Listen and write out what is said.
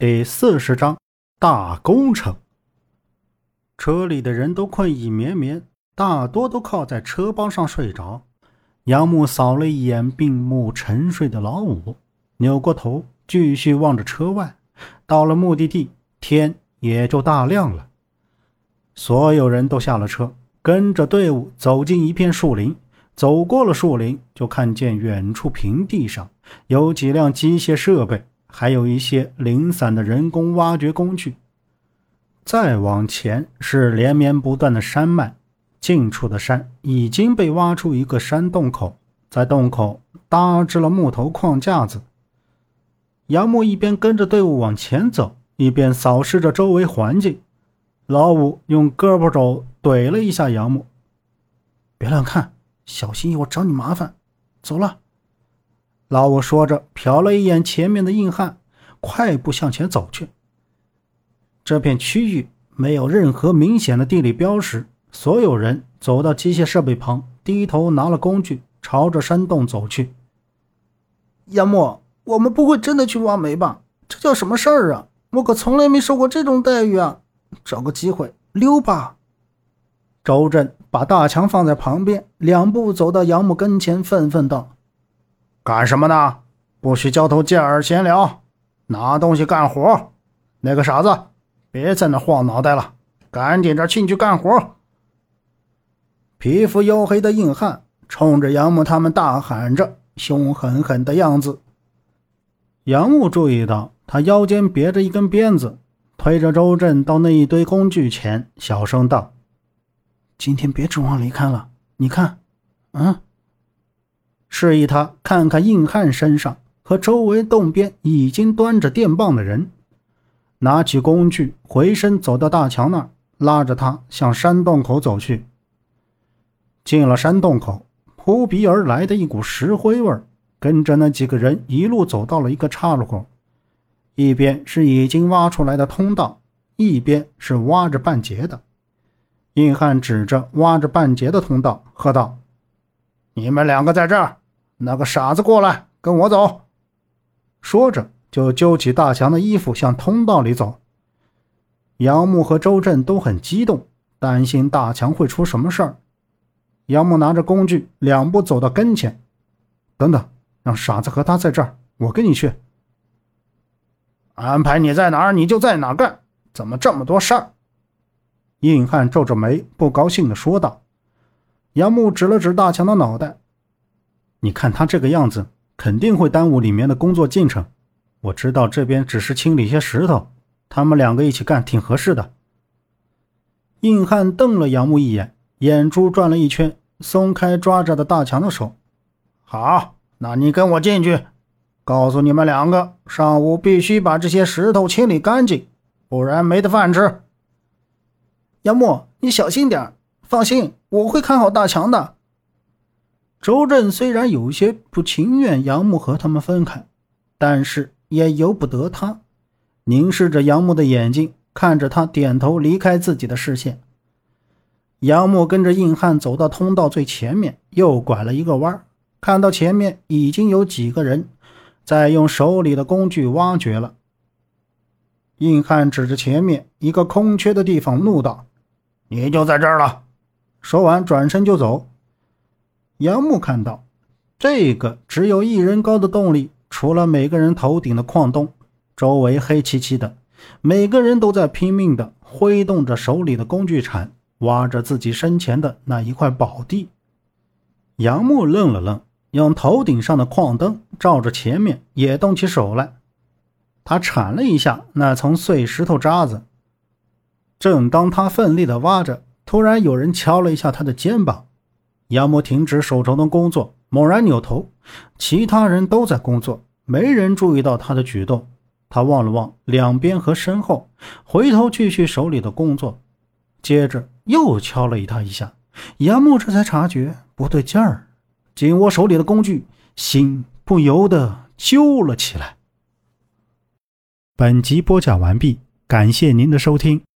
第四十章大工程。车里的人都困意绵绵，大多都靠在车帮上睡着。杨木扫了一眼闭目沉睡的老五，扭过头继续望着车外。到了目的地，天也就大亮了。所有人都下了车，跟着队伍走进一片树林。走过了树林，就看见远处平地上有几辆机械设备。还有一些零散的人工挖掘工具。再往前是连绵不断的山脉，近处的山已经被挖出一个山洞口，在洞口搭置了木头框架子。杨木一边跟着队伍往前走，一边扫视着周围环境。老五用胳膊肘怼了一下杨木：“别乱看，小心一会儿找你麻烦。”走了。老五说着，瞟了一眼前面的硬汉，快步向前走去。这片区域没有任何明显的地理标识。所有人走到机械设备旁，低头拿了工具，朝着山洞走去。杨木，我们不会真的去挖煤吧？这叫什么事儿啊？我可从来没受过这种待遇啊！找个机会溜吧。周震把大强放在旁边，两步走到杨木跟前，愤愤道。干什么呢？不许交头接耳闲聊，拿东西干活。那个傻子，别在那晃脑袋了，赶紧着进去干活。皮肤黝黑的硬汉冲着杨木他们大喊着，凶狠狠的样子。杨木注意到他腰间别着一根鞭子，推着周震到那一堆工具前，小声道：“今天别指望离开了，你看，嗯。”示意他看看硬汉身上和周围洞边已经端着电棒的人，拿起工具回身走到大强那儿，拉着他向山洞口走去。进了山洞口，扑鼻而来的一股石灰味跟着那几个人一路走到了一个岔路口，一边是已经挖出来的通道，一边是挖着半截的。硬汉指着挖着半截的通道，喝道：“你们两个在这儿。”那个傻子过来，跟我走。说着，就揪起大强的衣服，向通道里走。杨木和周震都很激动，担心大强会出什么事儿。杨木拿着工具，两步走到跟前：“等等，让傻子和他在这儿，我跟你去。安排你在哪儿，你就在哪儿干。怎么这么多事儿？”硬汉皱着眉，不高兴地说道。杨木指了指大强的脑袋。你看他这个样子，肯定会耽误里面的工作进程。我知道这边只是清理一些石头，他们两个一起干挺合适的。硬汉瞪了杨木一眼，眼珠转了一圈，松开抓着的大强的手。好，那你跟我进去。告诉你们两个，上午必须把这些石头清理干净，不然没得饭吃。杨木，你小心点放心，我会看好大强的。周震虽然有些不情愿杨木和他们分开，但是也由不得他，凝视着杨木的眼睛，看着他点头离开自己的视线。杨木跟着硬汉走到通道最前面，又拐了一个弯，看到前面已经有几个人在用手里的工具挖掘了。硬汉指着前面一个空缺的地方，怒道：“你就在这儿了！”说完，转身就走。杨木看到，这个只有一人高的洞里，除了每个人头顶的矿洞，周围黑漆漆的，每个人都在拼命地挥动着手里的工具铲，挖着自己身前的那一块宝地。杨木愣了愣，用头顶上的矿灯照着前面，也动起手来。他铲了一下那层碎石头渣子。正当他奋力地挖着，突然有人敲了一下他的肩膀。杨木停止手中的工作，猛然扭头，其他人都在工作，没人注意到他的举动。他望了望两边和身后，回头继续手里的工作，接着又敲了他一下。杨木这才察觉不对劲儿，紧握手里的工具，心不由得揪了起来。本集播讲完毕，感谢您的收听。